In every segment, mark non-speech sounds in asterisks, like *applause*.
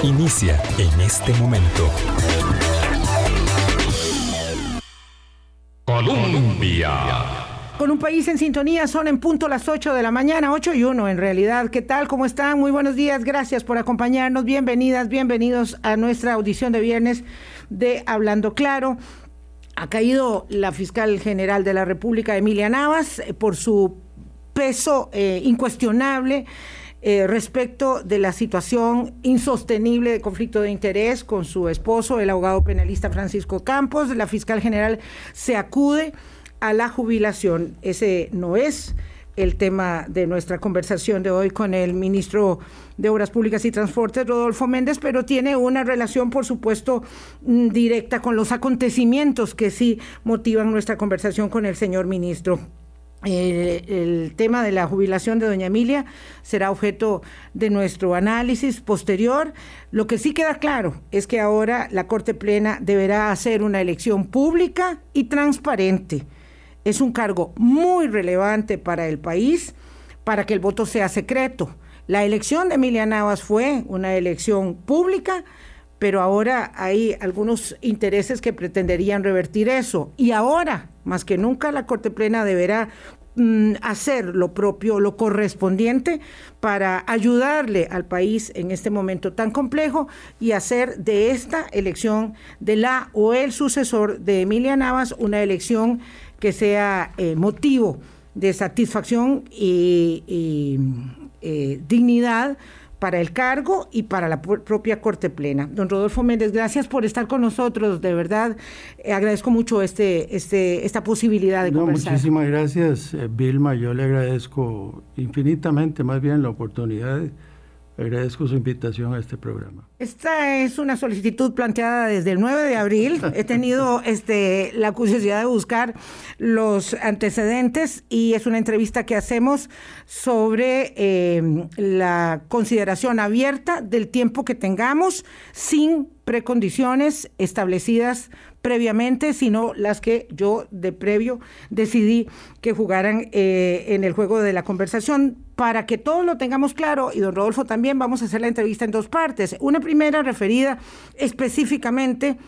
Inicia en este momento. Colombia. Con un país en sintonía, son en punto las 8 de la mañana, 8 y 1 en realidad. ¿Qué tal? ¿Cómo están? Muy buenos días, gracias por acompañarnos. Bienvenidas, bienvenidos a nuestra audición de viernes de Hablando Claro. Ha caído la fiscal general de la República, Emilia Navas, eh, por su peso eh, incuestionable eh, respecto de la situación insostenible de conflicto de interés con su esposo, el abogado penalista Francisco Campos. La fiscal general se acude a la jubilación. Ese no es el tema de nuestra conversación de hoy con el ministro de Obras Públicas y Transportes, Rodolfo Méndez, pero tiene una relación, por supuesto, mm, directa con los acontecimientos que sí motivan nuestra conversación con el señor ministro. Eh, el tema de la jubilación de doña Emilia será objeto de nuestro análisis posterior. Lo que sí queda claro es que ahora la Corte Plena deberá hacer una elección pública y transparente es un cargo muy relevante para el país, para que el voto sea secreto. La elección de Emilia Navas fue una elección pública, pero ahora hay algunos intereses que pretenderían revertir eso. Y ahora, más que nunca, la Corte Plena deberá mm, hacer lo propio, lo correspondiente para ayudarle al país en este momento tan complejo y hacer de esta elección de la o el sucesor de Emilia Navas una elección que sea eh, motivo de satisfacción y, eh, dignidad para el cargo y para la propia Corte Plena. Don Rodolfo Méndez, gracias por estar con nosotros, de verdad. Eh, agradezco mucho este, este, esta posibilidad de no, conversar. Muchísimas gracias, Vilma. Yo le agradezco infinitamente más bien la oportunidad Agradezco su invitación a este programa. Esta es una solicitud planteada desde el 9 de abril. *laughs* He tenido este, la curiosidad de buscar los antecedentes y es una entrevista que hacemos sobre eh, la consideración abierta del tiempo que tengamos sin precondiciones establecidas previamente, sino las que yo de previo decidí que jugaran eh, en el juego de la conversación. Para que todos lo tengamos claro, y don Rodolfo también, vamos a hacer la entrevista en dos partes. Una primera referida específicamente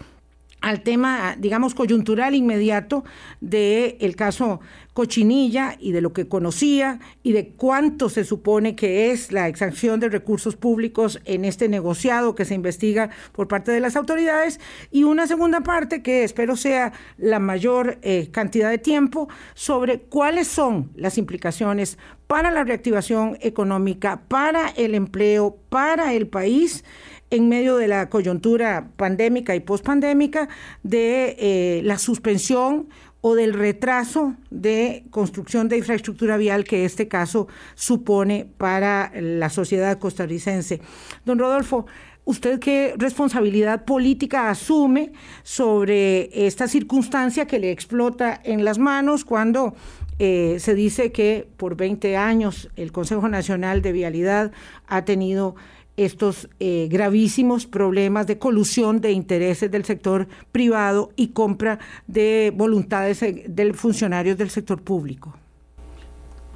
al tema, digamos, coyuntural inmediato del el caso Cochinilla y de lo que conocía y de cuánto se supone que es la exacción de recursos públicos en este negociado que se investiga por parte de las autoridades. Y una segunda parte que espero sea la mayor eh, cantidad de tiempo sobre cuáles son las implicaciones para la reactivación económica, para el empleo, para el país en medio de la coyuntura pandémica y pospandémica de eh, la suspensión o del retraso de construcción de infraestructura vial que este caso supone para la sociedad costarricense. Don Rodolfo, ¿usted qué responsabilidad política asume sobre esta circunstancia que le explota en las manos cuando eh, se dice que por 20 años el Consejo Nacional de Vialidad ha tenido estos eh, gravísimos problemas de colusión de intereses del sector privado y compra de voluntades eh, de funcionarios del sector público.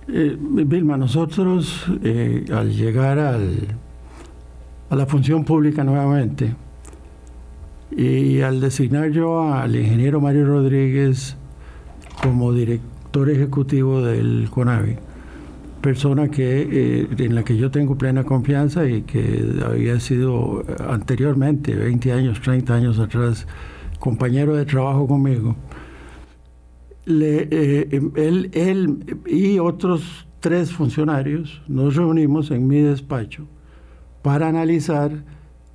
Eh, Vilma, nosotros al llegar al, a la función pública nuevamente y al designar yo al ingeniero Mario Rodríguez como director ejecutivo del CONAVI, persona que eh, en la que yo tengo plena confianza y que había sido anteriormente, 20 años, 30 años atrás, compañero de trabajo conmigo. Eh, él, él y otros tres funcionarios nos reunimos en mi despacho para analizar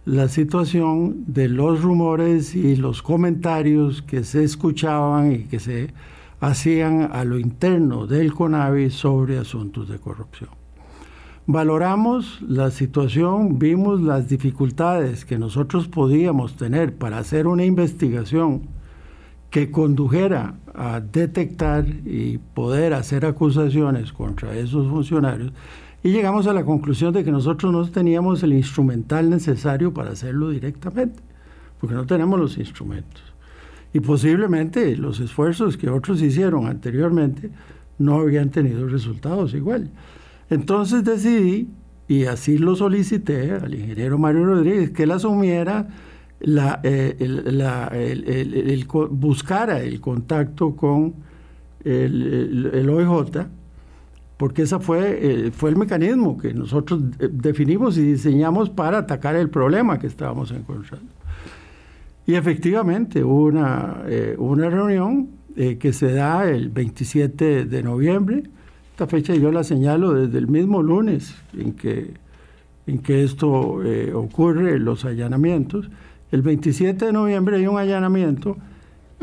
la situación de los rumores y los comentarios que se escuchaban y que se hacían a lo interno del CONAVI sobre asuntos de corrupción. Valoramos la situación, vimos las dificultades que nosotros podíamos tener para hacer una investigación que condujera a detectar y poder hacer acusaciones contra esos funcionarios y llegamos a la conclusión de que nosotros no teníamos el instrumental necesario para hacerlo directamente, porque no tenemos los instrumentos y posiblemente los esfuerzos que otros hicieron anteriormente no habían tenido resultados igual. Entonces decidí y así lo solicité al ingeniero Mario Rodríguez, que él asumiera la, eh, el, la, el, buscara el contacto con el, OIJ, porque ese fue, eh, fue el mecanismo que nosotros definimos y diseñamos para atacar el problema que estábamos encontrando. Y efectivamente hubo una, eh, una reunión que se da el 27 de noviembre. Esta fecha yo la señalo desde el mismo lunes en que, en que esto ocurre, los allanamientos. El 27 de noviembre hay un allanamiento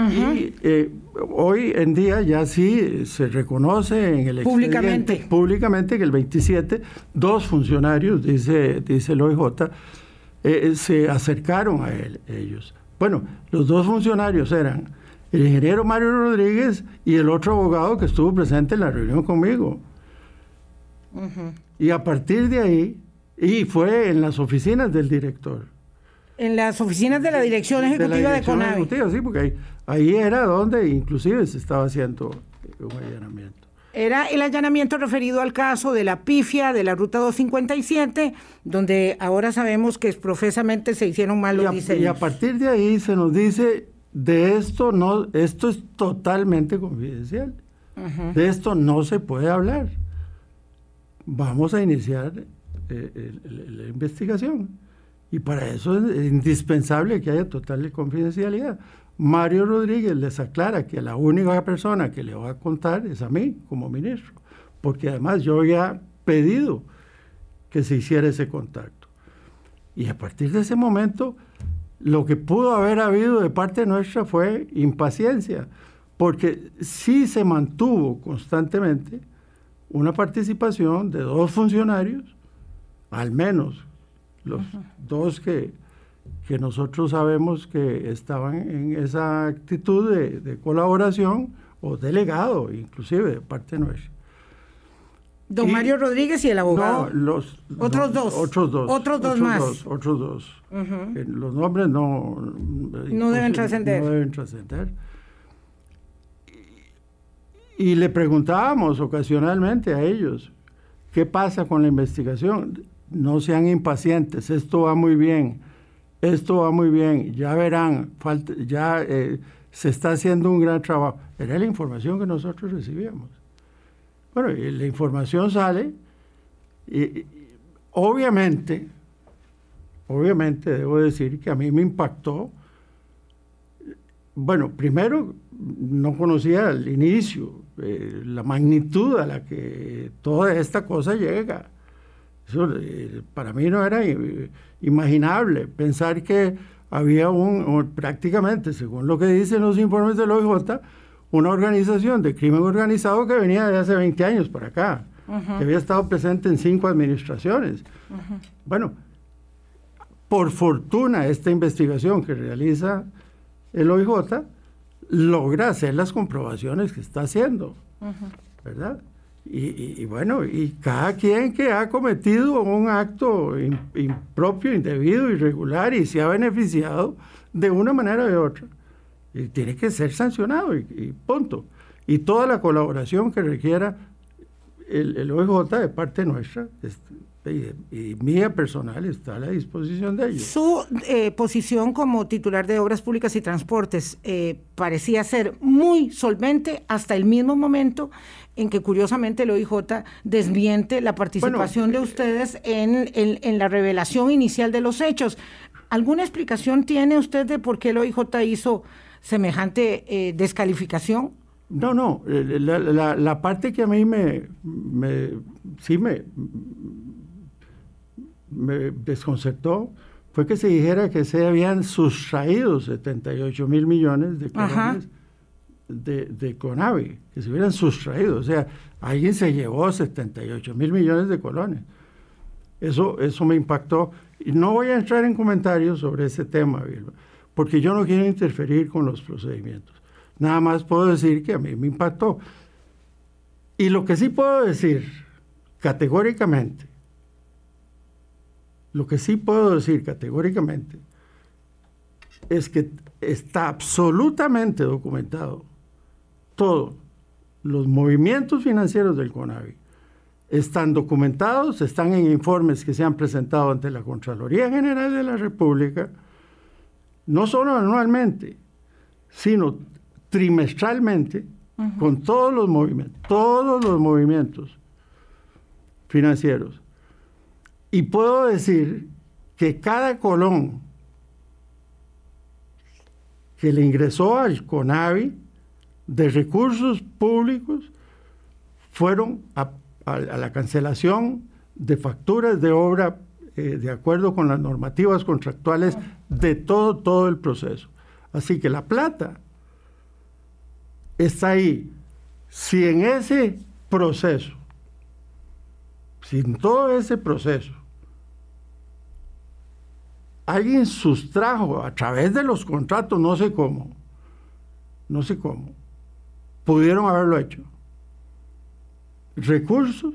y eh, hoy en día ya sí se reconoce en el públicamente públicamente que el 27 dos funcionarios, dice, dice el OIJ, eh, se acercaron a él, ellos. Bueno, los dos funcionarios eran el ingeniero Mario Rodríguez y el otro abogado que estuvo presente en la reunión conmigo. Y a partir de ahí, y fue en las oficinas del director en las oficinas de la Dirección Ejecutiva de, CONAVI. sí, porque ahí, era donde inclusive se estaba haciendo un allanamiento. Era el allanamiento referido al caso de la pifia de la Ruta 257, donde ahora sabemos que profesamente se hicieron mal los diseños. Y a partir de ahí se nos dice, de esto no, esto es totalmente confidencial. De esto no se puede hablar. Vamos a iniciar eh, la investigación. Y para eso es indispensable que haya total confidencialidad. Mario Rodríguez les aclara que la única persona que le va a contar es a mí como ministro, porque además yo había pedido que se hiciera ese contacto. Y a partir de ese momento, lo que pudo haber habido de parte nuestra fue impaciencia, porque sí se mantuvo constantemente una participación de dos funcionarios, al menos los dos que, que nosotros sabemos que estaban en esa actitud de, colaboración o delegado, inclusive de parte nuestra. Don Mario Rodríguez y el abogado. los, otros dos. Otros dos. Otros dos más. otros dos. los nombres no. No deben trascender. No deben trascender. y le preguntábamos ocasionalmente a ellos, ¿qué pasa con la investigación? no sean impacientes, esto va muy bien, esto va muy bien, ya verán, falta, ya eh, se está haciendo un gran trabajo. Era la información que nosotros recibíamos. Bueno, y la información sale y, obviamente, obviamente debo decir que a mí me impactó. Bueno, primero no conocía el inicio, eh, la magnitud a la que toda esta cosa llega. Eh, para mí no era imaginable pensar que había un, prácticamente, según lo que dicen los informes del OIJ, una organización de crimen organizado que venía de hace 20 años para acá, que había estado presente en cinco administraciones. Bueno, por fortuna esta investigación que realiza el OIJ logra hacer las comprobaciones que está haciendo, ¿verdad? Y, bueno, y cada quien que ha cometido un acto impropio, indebido, irregular y se ha beneficiado de una manera o de otra, y tiene que ser sancionado y, punto. Y toda la colaboración que requiera el, el OIJ de parte nuestra, este, y, mía personal está a la disposición de ellos. Su eh, posición como titular de Obras Públicas y Transportes eh, parecía ser muy solvente hasta el mismo momento en que curiosamente el OIJ desmiente la participación de eh, ustedes en, en, la revelación inicial de los hechos. ¿Alguna explicación tiene usted de por qué el OIJ hizo semejante descalificación? No, no, la, la, parte que a mí me, me sí me, me desconcertó fue que se dijera que se habían sustraído 78 mil millones de colones de, de, Conavi, que se hubieran sustraído. O sea, alguien se llevó 78 mil millones de colones. Eso, eso me impactó. Y no voy a entrar en comentarios sobre ese tema, porque yo no quiero interferir con los procedimientos. Nada más puedo decir que a mí me impactó. Y lo que sí puedo decir categóricamente lo que sí puedo decir categóricamente es que está absolutamente documentado todo los movimientos financieros del CONAVI, están documentados, están en informes que se han presentado ante la Contraloría General de la República, no solo anualmente, sino trimestralmente, con todos los movimientos, todos los movimientos financieros. Y puedo decir que cada colón que le ingresó al CONAVI de recursos públicos fueron a, la cancelación de facturas de obra eh, de acuerdo con las normativas contractuales de todo, todo el proceso. Así que la plata está ahí. Si en ese proceso, si en todo ese proceso, alguien sustrajo a través de los contratos, no sé cómo, no sé cómo, pudieron haberlo hecho. Recursos,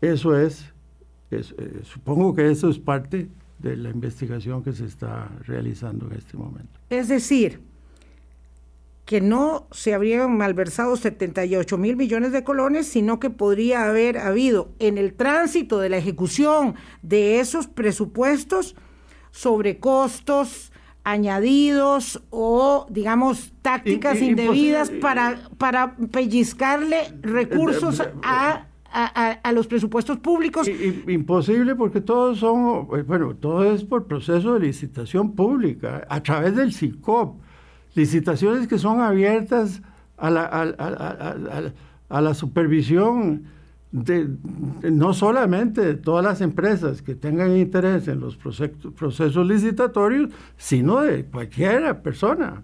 eso es, eh, supongo que eso es parte de la investigación que se está realizando en este momento. Es decir, que no se habrían malversado 78 mil millones de colones, sino que podría haber habido en el tránsito de la ejecución de esos presupuestos sobrecostos añadidos o, digamos, tácticas indebidas para, para pellizcarle recursos a, a, los presupuestos públicos. Imposible porque todos son, bueno, todo es por proceso de licitación pública, a través del SICOP licitaciones que son abiertas a la, a, la supervisión de, no solamente de todas las empresas que tengan interés en los procesos, procesos licitatorios, sino de cualquier persona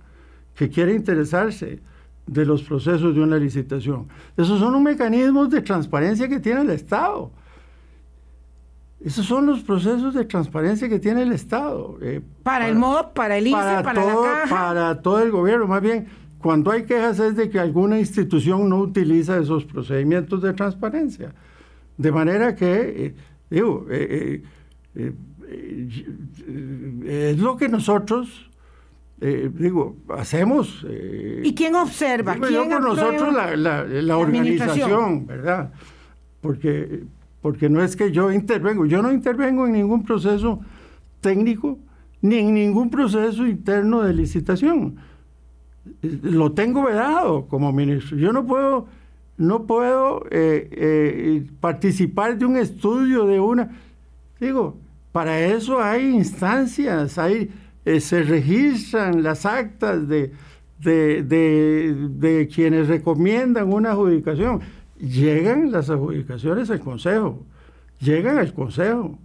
que quiera interesarse de los procesos de una licitación. Esos son los mecanismos de transparencia que tiene el Estado. Esos son los procesos de transparencia que tiene el Estado. Eh, para, el MOB, para el ICE, para, todo, la caja. Para todo el gobierno. Más bien, cuando hay quejas es de que alguna institución no utiliza esos procedimientos de transparencia. De manera que, eh, digo, eh, es lo que nosotros, digo, hacemos. ¿Y quién observa? ¿Quién por nosotros la, la organización, ¿verdad? Porque porque no es que yo intervengo, yo no intervengo en ningún proceso técnico ni en ningún proceso interno de licitación. Lo tengo vedado como ministro. Yo no puedo, no puedo eh, eh, participar de un estudio de una. Digo, para eso hay instancias, hay, eh, se registran las actas de, de, de quienes recomiendan una adjudicación llegan las adjudicaciones al Consejo, llegan al Consejo,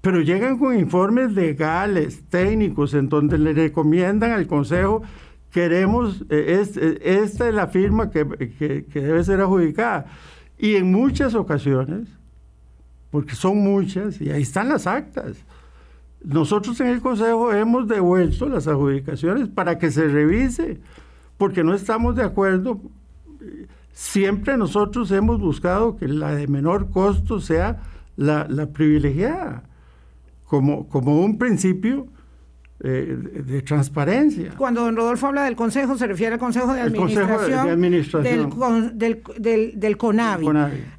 pero llegan con informes legales, técnicos, en donde le recomiendan al Consejo, queremos, eh, eh, esta es la firma que, debe ser adjudicada. Y en muchas ocasiones, porque son muchas, y ahí están las actas, nosotros en el Consejo hemos devuelto las adjudicaciones para que se revise, porque no estamos de acuerdo siempre nosotros hemos buscado que la de menor costo sea la, privilegiada, como, como un principio eh, de, transparencia. Cuando don Rodolfo habla del Consejo, se refiere al Consejo de Administración, Del, CONAVI.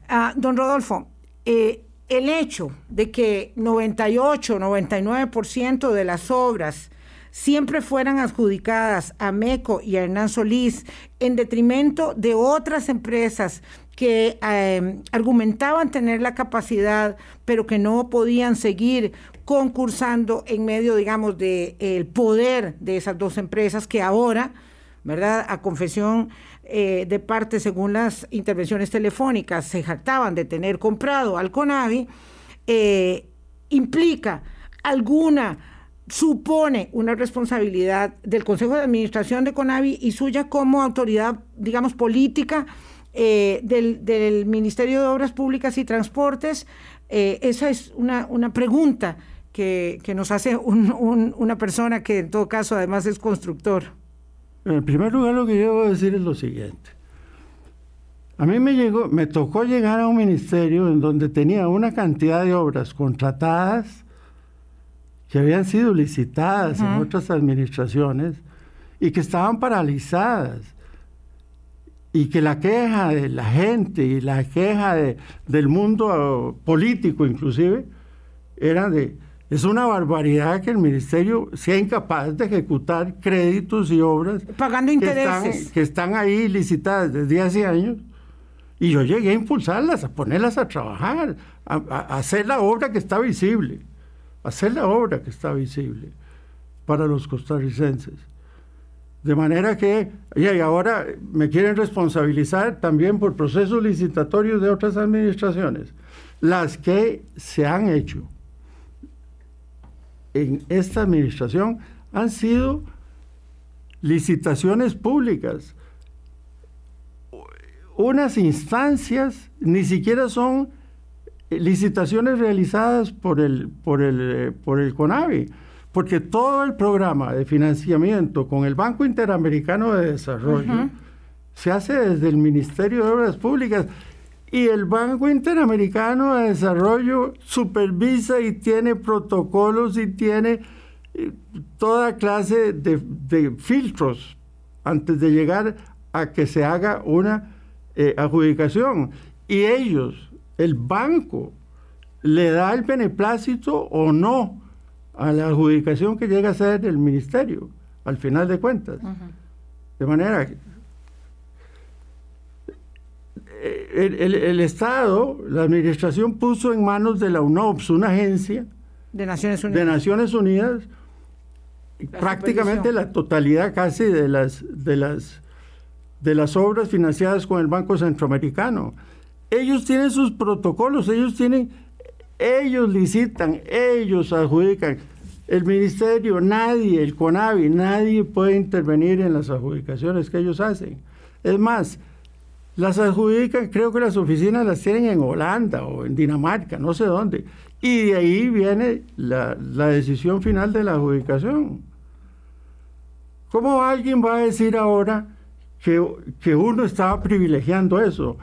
Ah, don Rodolfo, eh, el hecho de que 98, 99% de las obras siempre fueran adjudicadas a MECO y a Hernán Solís en detrimento de otras empresas que em, argumentaban tener la capacidad, pero que no podían seguir concursando en medio, digamos, del el poder de esas dos empresas que ahora, ¿verdad? A confesión eh, de parte, según las intervenciones telefónicas, se jactaban de tener comprado al CONAVI, eh, implica alguna supone una responsabilidad del Consejo de Administración de CONAVI y suya como autoridad, digamos, política eh, del, Ministerio de Obras Públicas y Transportes. Eh, esa es una, una pregunta que, nos hace una persona que en todo caso además es constructor. En primer lugar, lo que yo voy a decir es lo siguiente. A mí me, llegó, me tocó llegar a un ministerio en donde tenía una cantidad de obras contratadas que habían sido licitadas en otras administraciones y que estaban paralizadas. y que la queja de la gente y la queja de, del mundo político inclusive era de, es una barbaridad que el ministerio sea incapaz de ejecutar créditos y obras pagando intereses. que están, ahí licitadas desde hace años. Y yo llegué a impulsarlas, a ponerlas a trabajar, a, a hacer la obra que está visible, hacer la obra que está visible para los costarricenses. De manera que, y ahora me quieren responsabilizar también por procesos licitatorios de otras administraciones. Las que se han hecho en esta administración han sido licitaciones públicas. Unas instancias ni siquiera son licitaciones realizadas por el, por el, eh, por el CONAVI porque todo el programa de financiamiento con el Banco Interamericano de Desarrollo se hace desde el Ministerio de Obras Públicas y el Banco Interamericano de Desarrollo supervisa y tiene protocolos y tiene eh, toda clase de, filtros antes de llegar a que se haga una eh, adjudicación. Y ellos, el banco, le da el beneplácito o no a la adjudicación que llega a ser el ministerio, al final de cuentas. De manera que eh, el, Estado, la administración puso en manos de la UNOPS, una agencia de Naciones Unidas, de Naciones Unidas prácticamente la totalidad casi de las, de, las, de las obras financiadas con el Banco Centroamericano. Ellos tienen sus protocolos, ellos tienen ellos licitan, ellos adjudican. El ministerio, nadie, el CONAVI, nadie puede intervenir en las adjudicaciones que ellos hacen. Es más, las adjudican, creo que las oficinas las tienen en Holanda o en Dinamarca, no sé dónde. Y de ahí viene la, decisión final de la adjudicación. ¿Cómo alguien va a decir ahora que, que uno estaba privilegiando eso?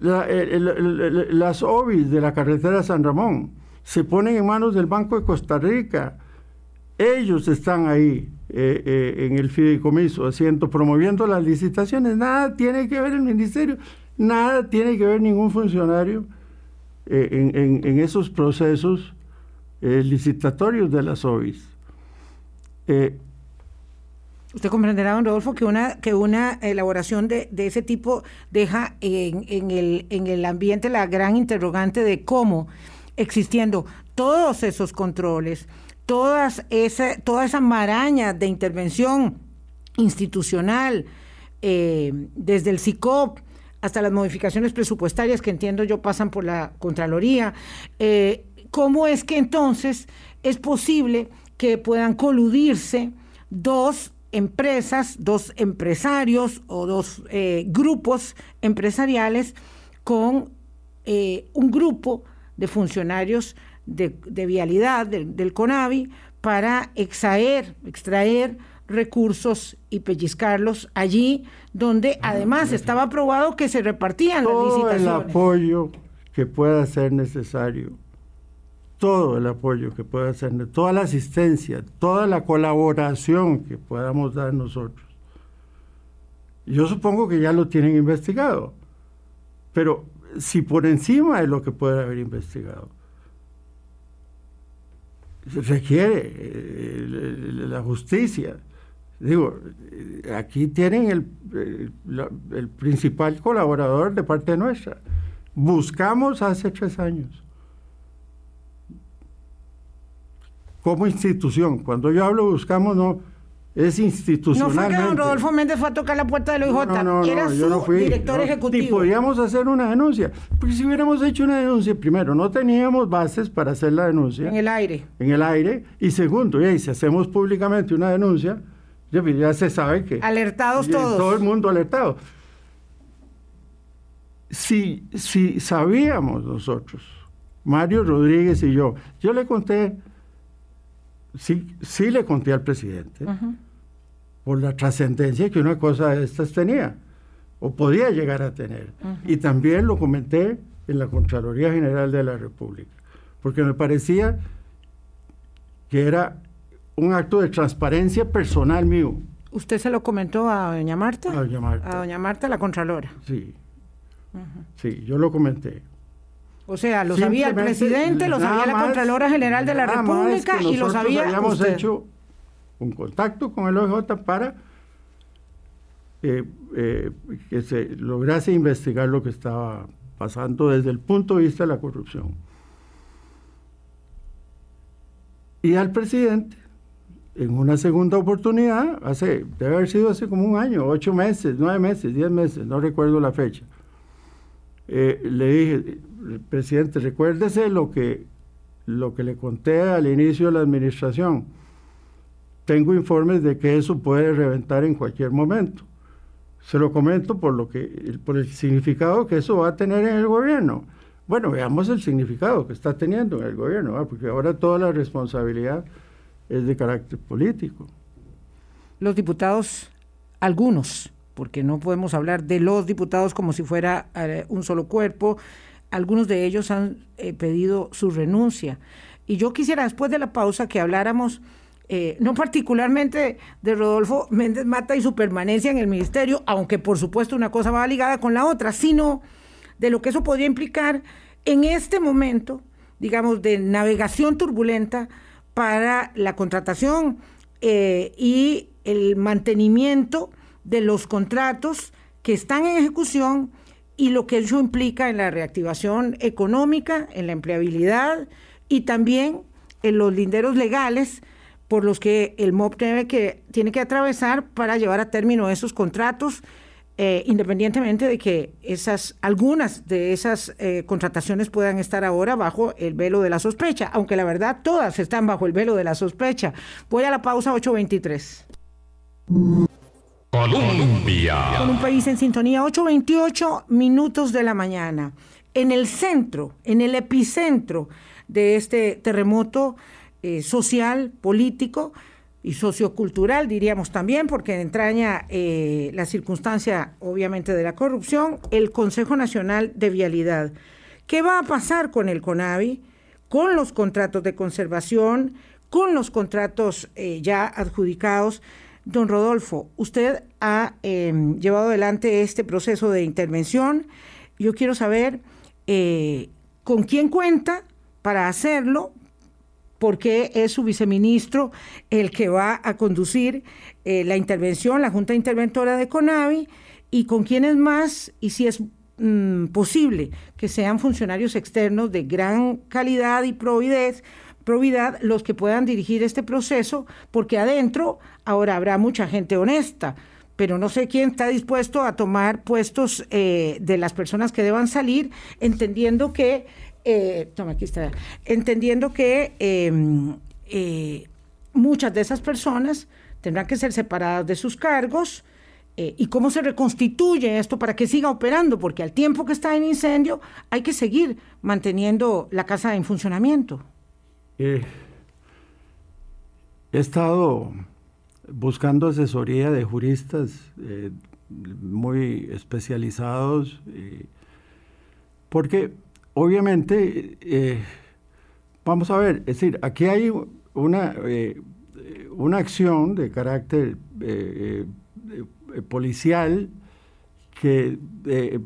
Las OBIs de la carretera San Ramón se ponen en manos del Banco de Costa Rica. Ellos están ahí eh, eh, en el fideicomiso, haciendo, promoviendo las licitaciones. Nada tiene que ver el ministerio, nada tiene que ver ningún funcionario eh, en, esos procesos licitatorios de las OBIs. Usted comprenderá, don Rodolfo, que una, que una elaboración de, ese tipo deja en, el, en el ambiente la gran interrogante de cómo, existiendo todos esos controles, todas esa, toda esa maraña de intervención institucional, eh, desde el CICOP hasta las modificaciones presupuestarias que entiendo yo pasan por la Contraloría, eh, ¿cómo es que entonces es posible que puedan coludirse dos empresas, dos empresarios o dos eh, grupos empresariales con eh, un grupo de funcionarios de, vialidad del, CONAVI para extraer, extraer recursos y pellizcarlos allí donde además estaba aprobado que se repartían las licitaciones. el apoyo que pueda ser necesario todo el apoyo que pueda hacer, toda la asistencia, toda la colaboración que podamos dar nosotros. Yo supongo que ya lo tienen investigado, pero si por encima de lo que puede haber investigado, se requiere eh, la justicia. Digo, aquí tienen el, el principal colaborador de parte nuestra. Buscamos hace tres años como institución. Cuando yo hablo buscamos, no, es institucionalmente. No fue que don Rodolfo Méndez fue a tocar la puerta del OIJ, no, no, era yo no fui, director ejecutivo. Y podíamos hacer una denuncia, porque si hubiéramos hecho una denuncia, primero, no teníamos bases para hacer la denuncia. En el aire. En el aire, y segundo, y si hacemos públicamente una denuncia, ya, pues, se sabe que... Alertados todos. Todo el mundo alertado. Si, si sabíamos nosotros, Mario Rodríguez y yo, yo le conté sí, sí le conté al presidente por la trascendencia que una cosa de estas tenía o podía llegar a tener. Y también lo comenté en la Contraloría General de la República, porque me parecía que era un acto de transparencia personal mío. ¿Usted se lo comentó a doña Marta? A doña Marta. A doña Marta, la Contralora. Sí. Sí, yo lo comenté. O sea, lo sabía el presidente, lo sabía la Contralora General de la República y lo sabía habíamos usted. hecho un contacto con el OJ para eh, eh, que se lograse investigar lo que estaba pasando desde el punto de vista de la corrupción. Y al presidente, en una segunda oportunidad, hace, debe haber sido hace como un año, ocho meses, nueve meses, diez meses, no recuerdo la fecha, eh, le dije, presidente, recuérdese lo que, lo que le conté al inicio de la administración. Tengo informes de que eso puede reventar en cualquier momento. Se lo comento por, lo que, por el significado que eso va a tener en el gobierno. Bueno, veamos el significado que está teniendo en el gobierno, porque ahora toda la responsabilidad es de carácter político. Los diputados, algunos, porque no podemos hablar de los diputados como si fuera eh, un solo cuerpo, algunos de ellos han eh, pedido su renuncia. Y yo quisiera después de la pausa que habláramos eh, no particularmente de Rodolfo Méndez Mata y su permanencia en el ministerio, aunque por supuesto una cosa va ligada con la otra, sino de lo que eso podría implicar en este momento, digamos, de navegación turbulenta para la contratación eh, y el mantenimiento de los contratos que están en ejecución y lo que eso implica en la reactivación económica, en la empleabilidad y también en los linderos legales por los que el MOP tiene que, atravesar para llevar a término esos contratos, eh, independientemente de que esas, algunas de esas eh, contrataciones puedan estar ahora bajo el velo de la sospecha, aunque la verdad todas están bajo el velo de la sospecha. Voy a la pausa 823. Colombia. Con un país en sintonía, 8.28 minutos de la mañana. En el centro, en el epicentro de este terremoto eh, social, político y sociocultural, diríamos también, porque entraña eh, la circunstancia, obviamente, de la corrupción, el Consejo Nacional de Vialidad. ¿Qué va a pasar con el CONAVI, con los contratos de conservación, con los contratos eh, ya adjudicados? Don Rodolfo, usted ha em, llevado adelante este proceso de intervención. Yo quiero saber eh, con quién cuenta para hacerlo, porque es su viceministro el que va a conducir eh, la intervención, la Junta Interventora de CONAVI, y con quiénes más, y si es mm, posible que sean funcionarios externos de gran calidad y probidez, probidad los que puedan dirigir este proceso, porque adentro ahora habrá mucha gente honesta, pero no sé quién está dispuesto a tomar puestos eh, de las personas que deban salir, entendiendo que, eh, toma, aquí está, entendiendo que em, eh, muchas de esas personas tendrán que ser separadas de sus cargos. ¿Y cómo se reconstituye esto para que siga operando? Porque al tiempo que está en incendio hay que seguir manteniendo la casa en funcionamiento. Eh, he estado buscando asesoría de juristas eh, muy especializados, eh, porque obviamente, vamos a ver, es decir, aquí hay una, una acción de carácter policial que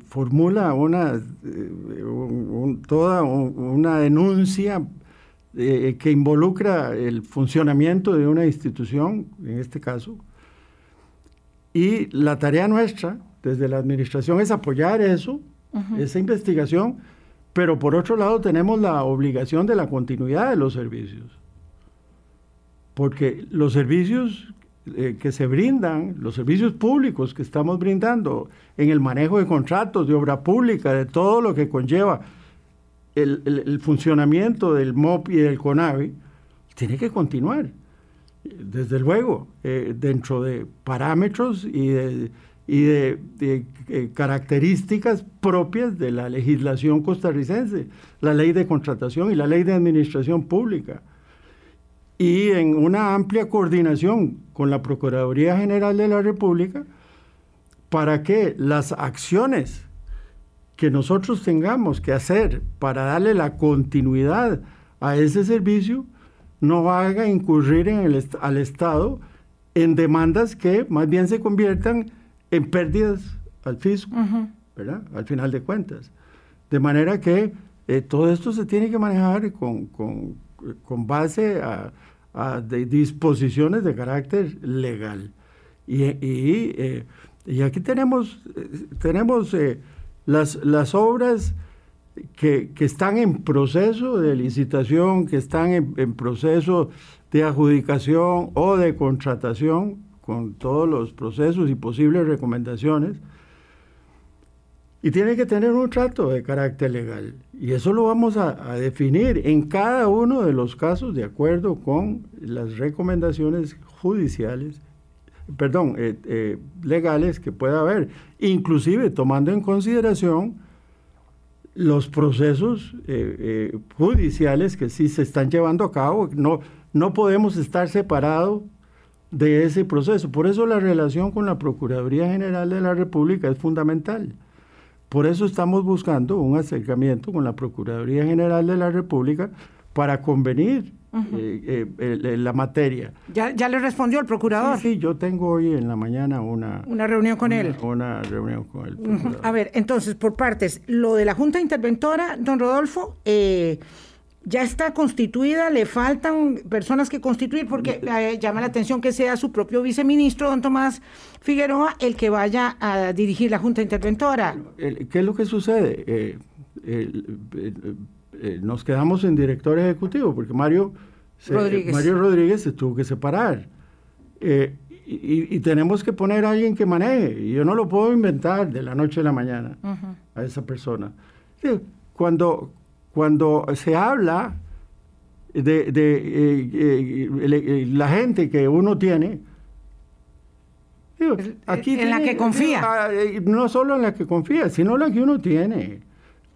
formula una, un- un- toda un- una denuncia eh, que involucra el funcionamiento de una institución, en este caso, y la tarea nuestra desde la administración es apoyar eso, esa investigación, pero por otro lado tenemos la obligación de la continuidad de los servicios, porque los servicios eh, que se brindan, los servicios públicos que estamos brindando en el manejo de contratos, de obra pública, de todo lo que conlleva el, funcionamiento del MOP y del CONAVI, tiene que continuar. Desde luego, eh, dentro de parámetros y de, eh, características propias de la legislación costarricense, la ley de contratación y la ley de administración pública y en una amplia coordinación con la Procuraduría General de la República para que las acciones que nosotros tengamos que hacer para darle la continuidad a ese servicio no haga incurrir en el al Estado en demandas que más bien se conviertan en pérdidas al fisco, ¿verdad? Al final de cuentas. De manera que eh, todo esto se tiene que manejar con, con, base a, disposiciones de carácter legal. Y, y, eh, aquí tenemos, tenemos eh, las, las obras que, que, están en proceso de licitación, que están en, proceso de adjudicación o de contratación, con todos los procesos y posibles recomendaciones, y tiene que tener un trato de carácter legal. Y eso lo vamos a, definir en cada uno de los casos de acuerdo con las recomendaciones judiciales, perdón, eh, eh, legales que pueda haber, inclusive tomando en consideración los procesos eh, judiciales que sí se están llevando a cabo. No, no podemos estar separados de ese proceso. Por eso la relación con la Procuraduría General de la República es fundamental. Por eso estamos buscando un acercamiento con la Procuraduría General de la República para convenir eh, eh, la materia. ¿Ya, ¿Ya, le respondió el procurador? Sí, yo tengo hoy en la mañana una... Una reunión con él. Una reunión con él. A ver, entonces, por partes, lo de la Junta Interventora, don Rodolfo, eh, ya está constituida, le faltan personas que constituir, porque eh, llama la atención que sea su propio viceministro, don Tomás Figueroa, el que vaya a dirigir la Junta Interventora. ¿Qué es lo que sucede? Eh, eh, nos quedamos en director ejecutivo, porque Mario Rodríguez. Mario Rodríguez se tuvo que separar. Y, tenemos que poner a alguien que maneje. Y yo no lo puedo inventar de la noche a la mañana a esa persona. Cuando, cuando se habla de, eh, eh, eh, la gente que uno tiene, aquí en la que confía. Ah, no solo en la que confía, sino la que uno tiene.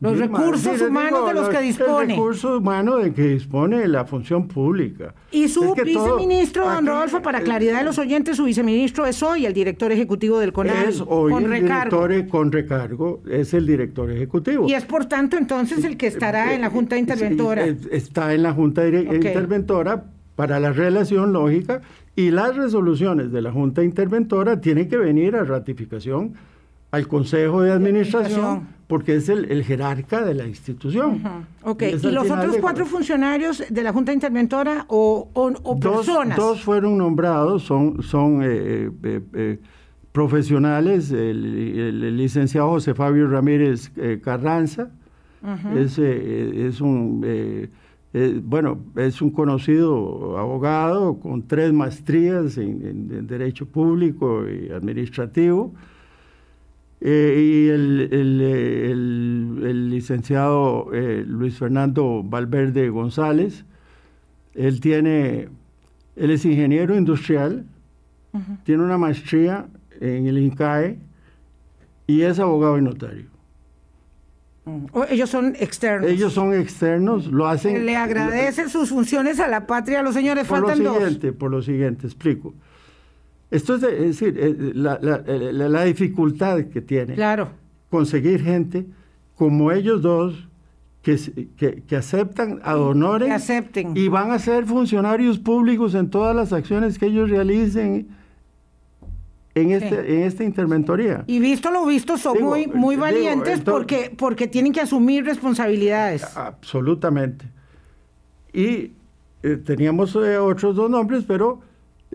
Los recursos humanos de los, que dispone. Los recursos humanos de que dispone la función pública. Y su viceministro, don Rodolfo, para claridad de los oyentes, su viceministro es hoy el director ejecutivo del CONAVI. Es hoy con el recargo. director con recargo, es el director ejecutivo. Y es por tanto entonces el que estará en la Junta Interventora. Está en la Junta Interventora para la relación lógica y las resoluciones de la Junta Interventora tienen que venir a ratificación al Consejo de Administración, porque es el, jerarca de la institución. Ok, ¿y, los otros cuatro funcionarios de la Junta Interventora o, personas? Dos fueron nombrados, son, son eh, eh, eh, profesionales, el, licenciado José Fabio Ramírez Carranza, es, es un... bueno, es un conocido abogado con tres maestrías en Derecho Público y Administrativo. Eh, y el, el, licenciado eh, Luis Fernando Valverde González, él tiene, él es ingeniero industrial, tiene una maestría en el INCAE y es abogado y notario. Mm. Ellos son externos. Ellos son externos, lo hacen. Le agradecen sus funciones a la patria, los señores por faltan lo siguiente, Por lo siguiente, explico. Esto es, decir, eh, la, dificultad que tiene claro. conseguir gente como ellos dos que, que, aceptan a honores acepten. y van a ser funcionarios públicos en todas las acciones que ellos realicen en, este, en esta interventoría. Y visto lo visto, son muy, muy valientes porque, porque tienen que asumir responsabilidades. Absolutamente. Y eh, teníamos eh, otros dos nombres, pero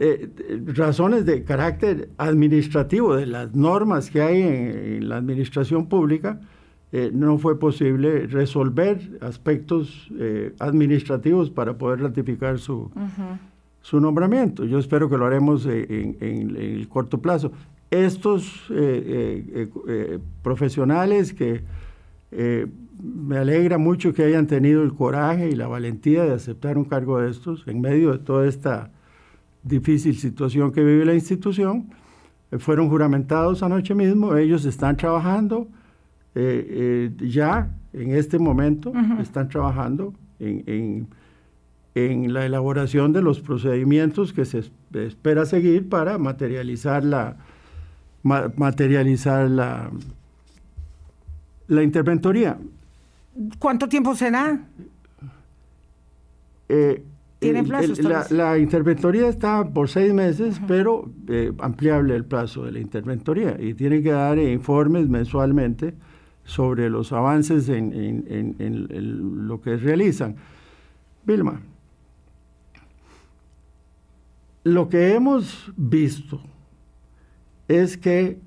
eh, razones de carácter administrativo, de las normas que hay en, la administración pública, eh, no fue posible resolver aspectos eh, administrativos para poder ratificar su, su nombramiento. Yo espero que lo haremos en, el corto plazo. Estos profesionales que me alegra mucho que hayan tenido el coraje y la valentía de aceptar un cargo de estos en medio de toda esta difícil situación que vive la institución. Eh, fueron juramentados anoche mismo, ellos están trabajando eh, eh, ya en este momento, están trabajando en, en, la elaboración de los procedimientos que se espera seguir para materializar la, materializar la, la interventoría. ¿Cuánto tiempo será? ¿Tienen plazo? la, la, interventoría está por seis meses, pero eh, ampliable el plazo de la interventoría y tiene que dar informes mensualmente sobre los avances en, en lo que realizan. Vilma, lo que hemos visto es que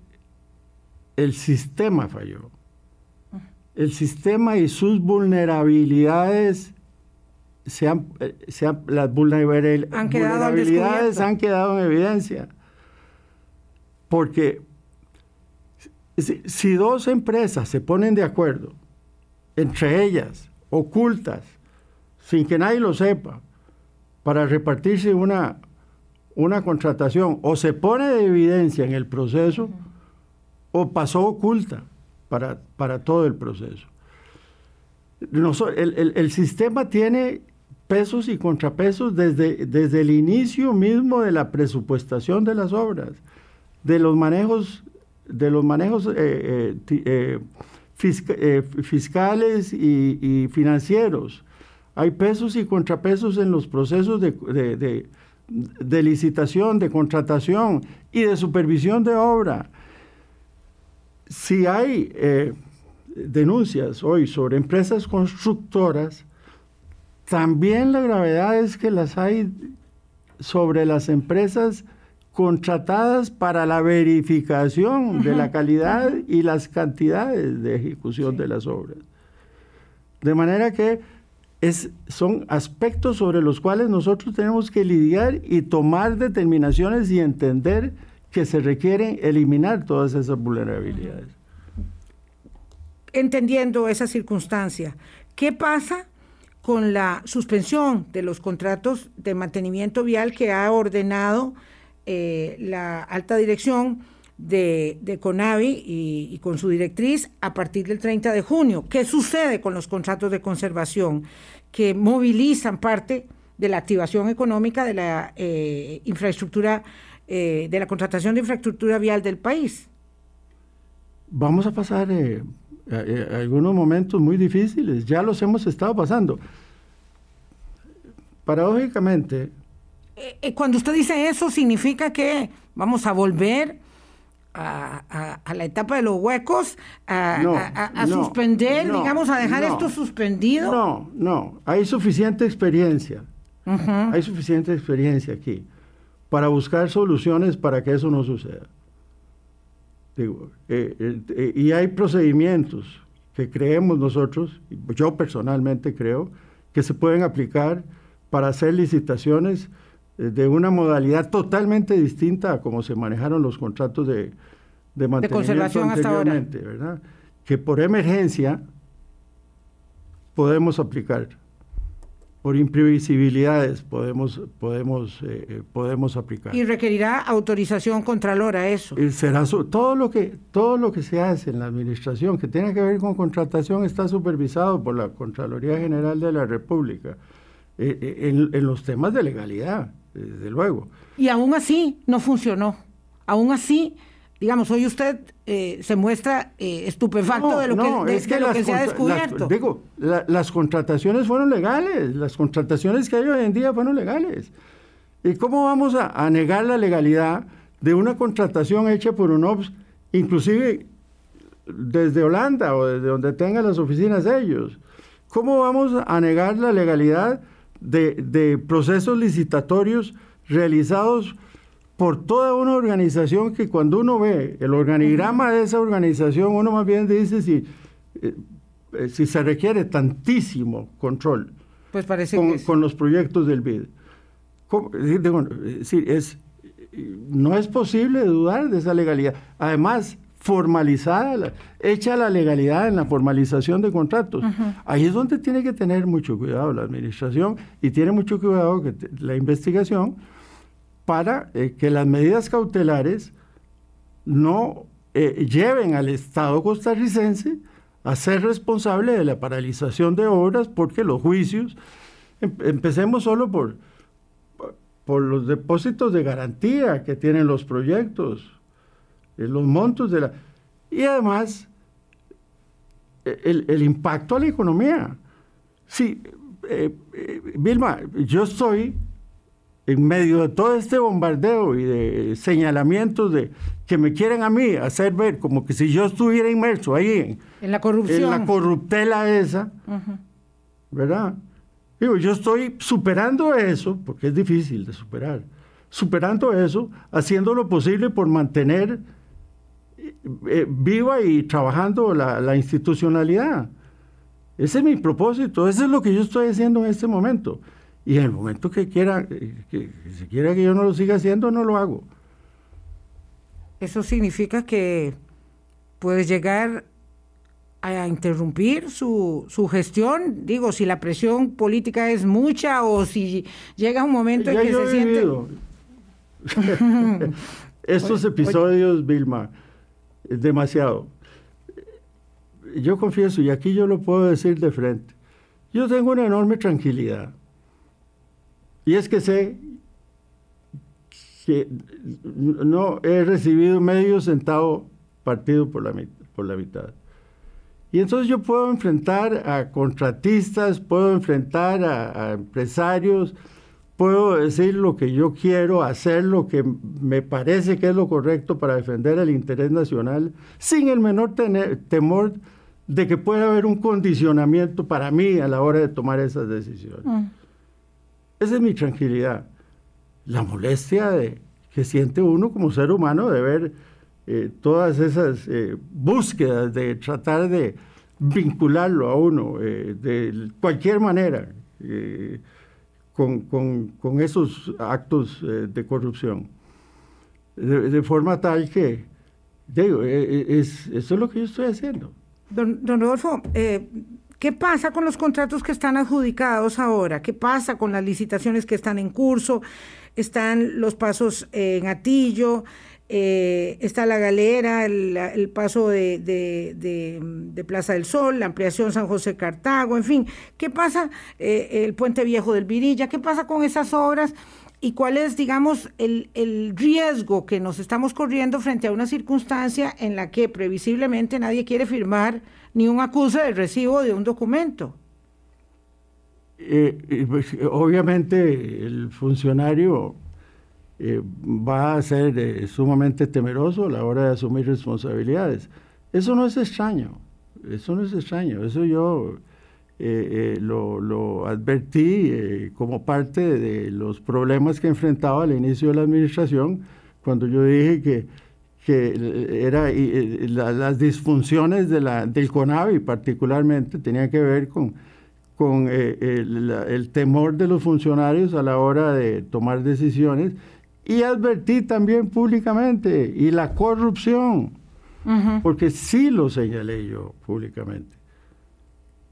el sistema falló. El sistema y sus vulnerabilidades se han, eh, las vulnerabilidades han quedado en evidencia. Porque si, dos empresas se ponen de acuerdo, entre ellas, ocultas, sin que nadie lo sepa, para repartirse una, una contratación, o se pone de evidencia en el proceso, o pasó oculta para, para todo el proceso. el, el, sistema tiene pesos y contrapesos desde, desde el inicio mismo de la presupuestación de las obras, de los manejos, de los manejos eh, eh, eh, fiscales y, financieros. Hay pesos y contrapesos en los procesos de, de licitación, de contratación y de supervisión de obra. Si hay denuncias hoy sobre empresas constructoras, también la gravedad es que las hay sobre las empresas contratadas para la verificación de la calidad y las cantidades de ejecución de las obras. De manera que es, son aspectos sobre los cuales nosotros tenemos que lidiar y tomar determinaciones y entender que se requieren eliminar todas esas vulnerabilidades. Entendiendo esa circunstancia, ¿qué pasa con la suspensión de los contratos de mantenimiento vial que ha ordenado eh, la alta dirección de, CONAVI y, con su directriz a partir del 30 de junio. ¿Qué sucede con los contratos de conservación que movilizan parte de la activación económica de la eh, infraestructura, eh, de la contratación de infraestructura vial del país? Vamos a pasar eh, algunos momentos muy difíciles, ya los hemos estado pasando. Paradójicamente... Eh, eh, cuando usted dice eso, significa que vamos a volver a, la etapa de los huecos, a, suspender, digamos, a dejar esto suspendido. No, no, hay suficiente experiencia. Hay suficiente experiencia aquí para buscar soluciones para que eso no suceda. Digo, eh, eh, eh, y hay procedimientos que creemos nosotros, yo personalmente creo, que se pueden aplicar para hacer licitaciones de una modalidad totalmente distinta a como se manejaron los contratos de, de mantenimiento de conservación hasta ahora. ¿verdad? Que por emergencia podemos aplicar por imprevisibilidades podemos, podemos, eh, eh, podemos aplicar. Y requerirá autorización contralora eso. Y será todo, lo que, todo lo que se hace en la administración que tiene que ver con contratación está supervisado por la Contraloría General de la República eh, en, en los temas de legalidad, desde luego. Y aún así no funcionó. Aún así digamos, hoy usted eh, se muestra eh, estupefacto de lo que, se ha descubierto. digo, las contrataciones fueron legales, las contrataciones que hay hoy en día fueron legales. ¿Y cómo vamos a, negar la legalidad de una contratación hecha por un OPS, inclusive desde Holanda o desde donde tengan las oficinas de ellos? ¿Cómo vamos a negar la legalidad de, de procesos licitatorios realizados por toda una organización que cuando uno ve el organigrama de esa organización, uno más bien dice si, eh, si se requiere tantísimo control pues parece con, que con los proyectos del BID. Es es, no es posible dudar de esa legalidad. Además, formalizada, hecha la legalidad en la formalización de contratos. Ahí es donde tiene que tener mucho cuidado la administración y tiene mucho cuidado que la investigación para eh, que las medidas cautelares no eh, lleven al Estado costarricense a ser responsable de la paralización de obras porque los juicios, em, empecemos solo por, por los depósitos de garantía que tienen los proyectos, eh, los montos de la... Y además, el, el impacto a la economía. Sí, Vilma, yo estoy en medio de todo este bombardeo y de señalamientos de que me quieren a mí hacer ver como que si yo estuviera inmerso ahí en, en la corrupción, en la corruptela esa, ¿verdad? Digo, yo estoy superando eso, porque es difícil de superar, superando eso, haciendo lo posible por mantener eh, viva y trabajando la, la, institucionalidad. Ese es mi propósito, eso es lo que yo estoy haciendo en este momento. Y en el momento que quiera, que, que se quiera que yo no lo siga haciendo, no lo hago. Eso significa que puedes llegar a interrumpir su, su, gestión? Digo, si la presión política es mucha o si llega un momento en que yo se siente... *laughs* Estos episodios, Vilma, es demasiado. Yo confieso, y aquí yo lo puedo decir de frente, yo tengo una enorme tranquilidad. Y es que sé que no he recibido medio centavo partido por la, mitad. Y entonces yo puedo enfrentar a contratistas, puedo enfrentar a, empresarios, puedo decir lo que yo quiero, hacer lo que me parece que es lo correcto para defender el interés nacional, sin el menor temor de que pueda haber un condicionamiento para mí a la hora de tomar esas decisiones. Mm. Esa es mi tranquilidad. La molestia que siente uno como ser humano de ver eh, todas esas eh, búsquedas de tratar de vincularlo a uno eh, de cualquier manera con, esos actos de corrupción. De, de, forma tal que, digo, es, eso es lo que yo estoy haciendo. Don, don Rodolfo, ¿qué pasa con los contratos que están adjudicados ahora? ¿Qué pasa con las licitaciones que están en curso? ¿Están los pasos en Atillo? Eh, está la galera, el, paso de, Plaza del Sol, la ampliación San José Cartago, en fin, ¿qué pasa? Eh, el puente viejo del Virilla, ¿qué pasa con esas obras? ¿Y cuál es, digamos, el, riesgo que nos estamos corriendo frente a una circunstancia en la que previsiblemente nadie quiere firmar ni un acuse de recibo de un documento? Eh, pues, obviamente el funcionario eh, va a ser eh, sumamente temeroso a la hora de asumir responsabilidades. Eso no es extraño, eso no es extraño, eso yo eh, lo, lo, advertí como parte de los problemas que enfrentaba al inicio de la administración, cuando yo dije que, que era, la, las disfunciones de la, del CONAVI particularmente tenían que ver con con el, el temor de los funcionarios a la hora de tomar decisiones y advertí también públicamente, y la corrupción, uh -huh. porque sí lo señalé yo públicamente,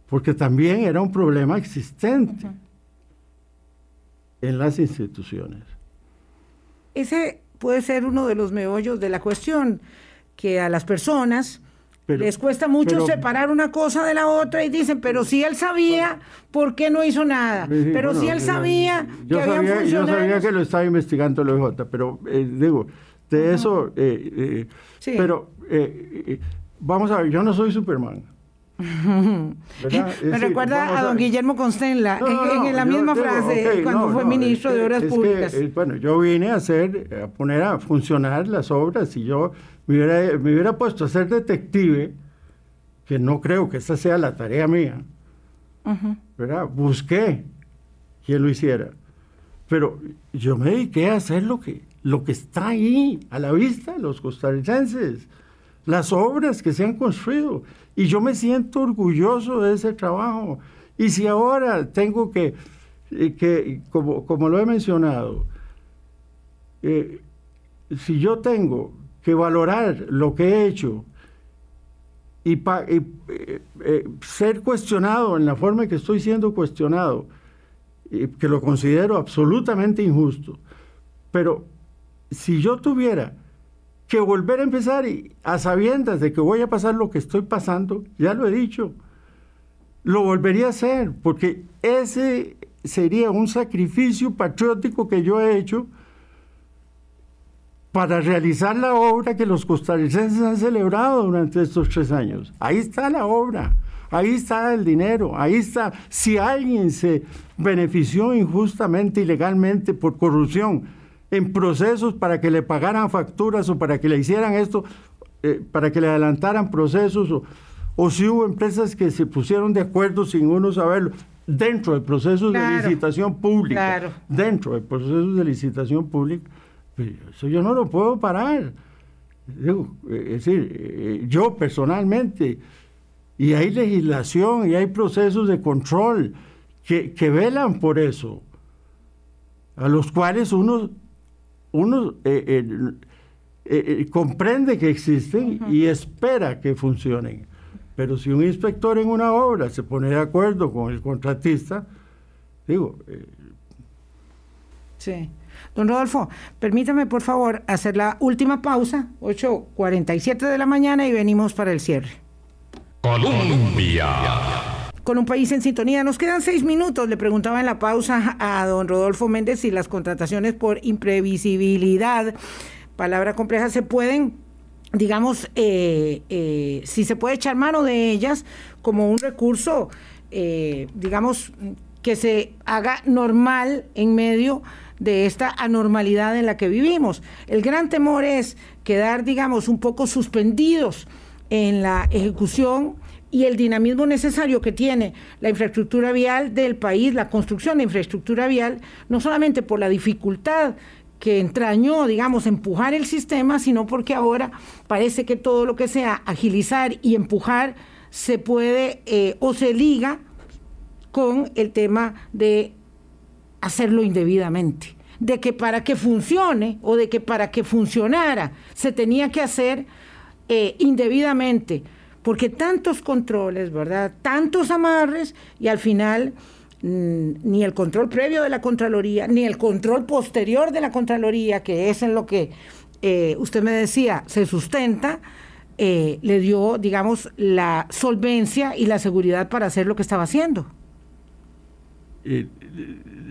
porque también era un problema existente uh -huh. en las instituciones. Ese puede ser uno de los meollos de la cuestión, que a las personas pero, les cuesta mucho pero, separar una cosa de la otra y dicen, pero si él sabía, ¿por qué no hizo nada? Sí, pero bueno, si él sabía yo que sabía, había Yo sabía que lo estaba investigando el OJ, pero eh, digo, de uh -huh. eso, eh, eh, sí. pero eh, vamos a ver, yo no soy Superman. *laughs* Me recuerda a don Guillermo Constenla no, no, en, en, la misma digo, frase okay, cuando fue ministro de Obras Públicas. Que, bueno, yo vine a hacer, a poner a funcionar las obras y yo me hubiera, me hubiera puesto a ser detective, que no creo que esa sea la tarea mía, uh -huh. ¿verdad? Busqué quien lo hiciera, pero yo me dediqué a hacer lo que, lo que está ahí, a la vista de los costarricenses, las obras que se han construido, y yo me siento orgulloso de ese trabajo. Y si ahora tengo que, eh, que como, como lo he mencionado, eh, si yo tengo que valorar lo que he hecho y, eh, ser cuestionado en la forma en que estoy siendo cuestionado, que lo considero absolutamente injusto, pero si yo tuviera que volver a empezar y a sabiendas de que voy a pasar lo que estoy pasando, ya lo he dicho, lo volvería a hacer, porque ese sería un sacrificio patriótico que yo he hecho para realizar la obra que los costarricenses han celebrado durante estos tres años. Ahí está la obra, ahí está el dinero, ahí está. Si alguien se benefició injustamente, ilegalmente, por corrupción, en procesos para que le pagaran facturas o para que le hicieran esto, eh, para que le adelantaran procesos, o, o, si hubo empresas que se pusieron de acuerdo sin uno saberlo, dentro del proceso de licitación pública, dentro del proceso de licitación pública, pues, eso yo no lo puedo parar. Eh, es decir, eh, yo personalmente, y hay legislación y hay procesos de control que, que velan por eso, a los cuales uno, uno eh, comprende que existen y espera que funcionen. Pero si un inspector en una obra se pone de acuerdo con el contratista, digo... sí. Don Rodolfo, permítame por favor hacer la última pausa, 8.47 de la mañana y venimos para el cierre. Colombia. Con un país en sintonía, nos quedan seis minutos. Le preguntaba en la pausa a don Rodolfo Méndez si las contrataciones por imprevisibilidad, palabra compleja, se pueden digamos, eh, eh, si se puede echar mano de ellas como un recurso, eh, digamos, que se haga normal en medio de esta anormalidad en la que vivimos. El gran temor es quedar, digamos, un poco suspendidos en la ejecución y el dinamismo necesario que tiene la infraestructura vial del país, la construcción de infraestructura vial, no solamente por la dificultad que entrañó, digamos, empujar el sistema, sino porque ahora parece que todo lo que sea agilizar y empujar se puede eh, o se liga con el tema de hacerlo indebidamente, de que para que funcione o de que para que funcionara se tenía que hacer eh, indebidamente, porque tantos controles, ¿verdad? Tantos amarres y al final mm, ni el control previo de la Contraloría, ni el control posterior de la Contraloría, que es en lo que eh, usted me decía, se sustenta, eh, le dio, digamos, la solvencia y la seguridad para hacer lo que estaba haciendo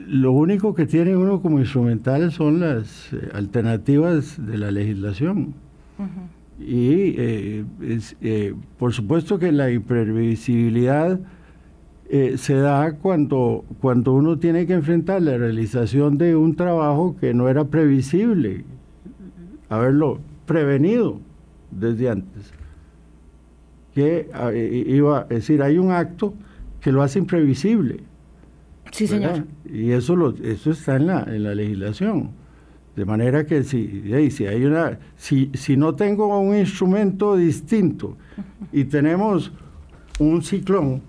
lo único que tiene uno como instrumental son las eh, alternativas de la legislación. Y eh, eh, por supuesto que la imprevisibilidad se da cuando, cuando uno tiene que enfrentar la realización de un trabajo que no era previsible, haberlo prevenido desde antes. Que iba, es decir, hay un acto que lo hace imprevisible Sí, señor. Y eso, lo, eso está en la, en la legislación. De manera que si, si, hay una, si, si no tengo un instrumento distinto y tenemos un ciclón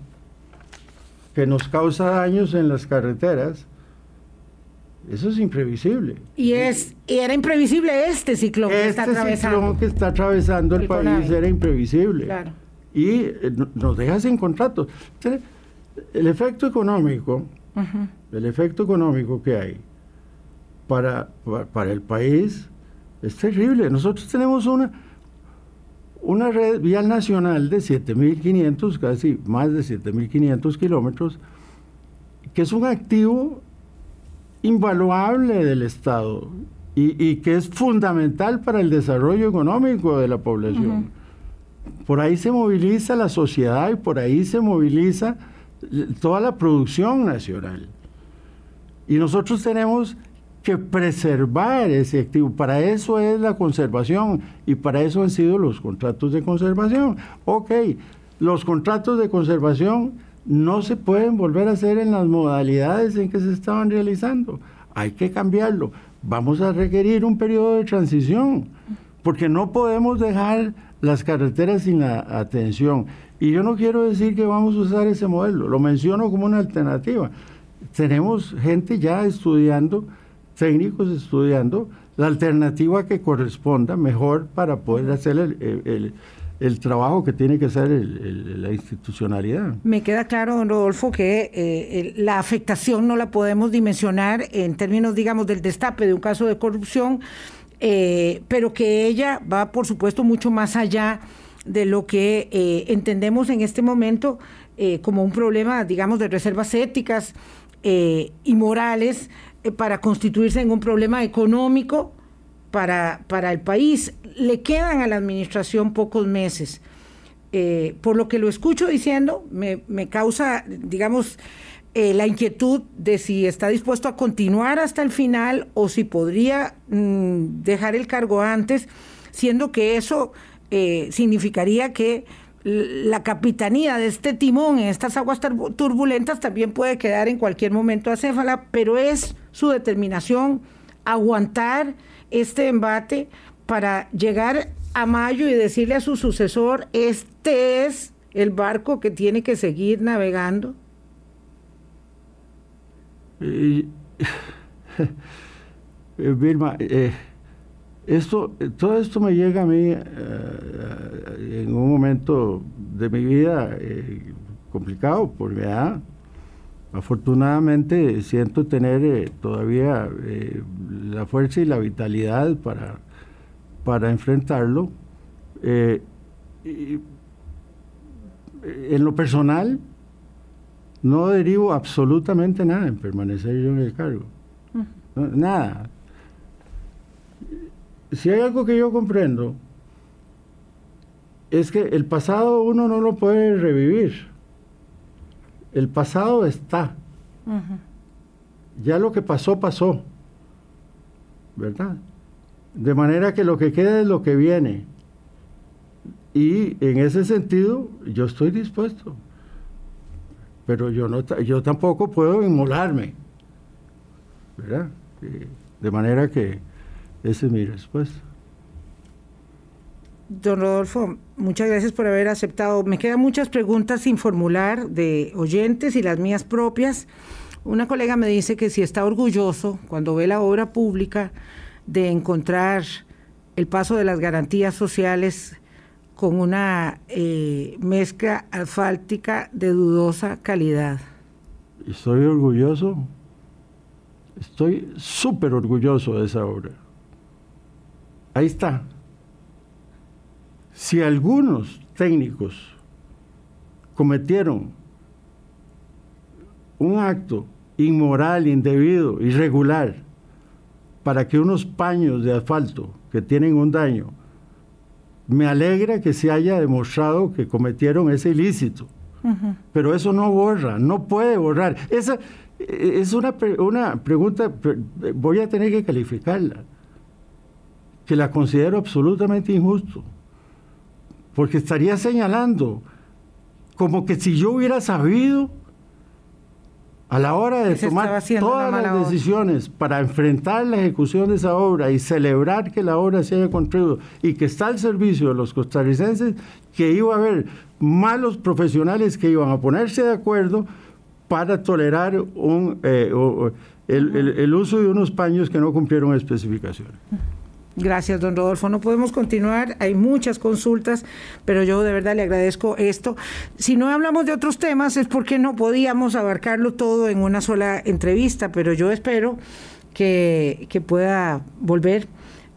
que nos causa daños en las carreteras, eso es imprevisible. Y es y era imprevisible este ciclón que está este atravesando. ciclón que está atravesando el, país era imprevisible. Claro. Y eh, nos deja sin contratos. El efecto económico el efecto económico que hay para, para, el país es terrible. Nosotros tenemos una, una red vial nacional de 7.500, casi más de 7.500 kilómetros, que es un activo invaluable del Estado y, que es fundamental para el desarrollo económico de la población. Por ahí se moviliza la sociedad y por ahí se moviliza toda la producción nacional. Y nosotros tenemos que preservar ese activo. Para eso es la conservación y para eso han sido los contratos de conservación. Ok, los contratos de conservación no se pueden volver a hacer en las modalidades en que se estaban realizando. Hay que cambiarlo. Vamos a requerir un periodo de transición porque no podemos dejar las carreteras sin la atención. Y yo no quiero decir que vamos a usar ese modelo, lo menciono como una alternativa. Tenemos gente ya estudiando, técnicos estudiando la alternativa que corresponda mejor para poder hacer el, trabajo que tiene que hacer la institucionalidad. Me queda claro, don Rodolfo, que eh, la afectación no la podemos dimensionar en términos, digamos, del destape de un caso de corrupción, eh, pero que ella va, por supuesto, mucho más allá de lo que eh, entendemos en este momento como un problema, digamos, de reservas éticas y morales para constituirse en un problema económico para, para el país. Le quedan a la administración pocos meses. eh, por lo que lo escucho diciendo, me, me causa, digamos, eh, la inquietud de si está dispuesto a continuar hasta el final o si podría mm, dejar el cargo antes, siendo que eso eh, significaría que la capitanía de este timón en estas aguas turbulentas también puede quedar en cualquier momento acéfala, pero es su determinación aguantar este embate para llegar a mayo y decirle a su sucesor, este es el barco que tiene que seguir navegando? Eh, *laughs* Vilma, eh, esto, todo esto me llega a mí eh, en un momento de mi vida complicado por mi edad. Afortunadamente siento tener todavía la fuerza y la vitalidad para para enfrentarlo. Eh, en lo personal, no derivo absolutamente nada en permanecer yo en el cargo. nada. Si hay algo que yo comprendo, es que el pasado uno no lo puede revivir. El pasado está. Ya lo que pasó, pasó. ¿Verdad? De manera que lo que queda es lo que viene. Y en ese sentido, yo estoy dispuesto. Pero yo, no, yo tampoco puedo inmolarme. ¿Verdad? De manera que esa es mi respuesta. Don Rodolfo, muchas gracias por haber aceptado. Me quedan muchas preguntas sin formular de oyentes y las mías propias. Una colega me dice que si está orgulloso cuando ve la obra pública de encontrar el paso de las garantías sociales con una eh, mezcla asfáltica de dudosa calidad. Estoy orgulloso, estoy súper orgulloso de esa obra. Ahí está. Si algunos técnicos cometieron un acto inmoral, indebido, irregular, para que unos paños de asfalto que tienen un daño, me alegra que se haya demostrado que cometieron ese ilícito. Pero eso no borra, no puede borrar. Esa es una, una pregunta, voy a tener que calificarla, que la considero absolutamente injusto, porque estaría señalando como que si yo hubiera sabido a la hora de tomar todas las decisiones para enfrentar la ejecución de esa obra y celebrar que la obra se haya construido y que está al servicio de los costarricenses, que iba a haber malos profesionales que iban a ponerse de acuerdo para tolerar un, eh, el uso de unos paños que no cumplieron especificaciones. Gracias, don Rodolfo. No podemos continuar, hay muchas consultas, pero yo de verdad le agradezco esto. Si no hablamos de otros temas es porque no podíamos abarcarlo todo en una sola entrevista, pero yo espero que, pueda volver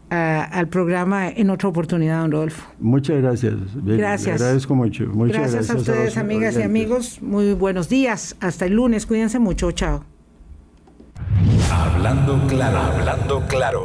al programa en otra oportunidad, don Rodolfo. Muchas gracias. Gracias. Le agradezco mucho. Muchas gracias, a ustedes, amigas y amigos. Muy buenos días. Hasta el lunes. Cuídense mucho. Chao. Hablando claro, hablando claro.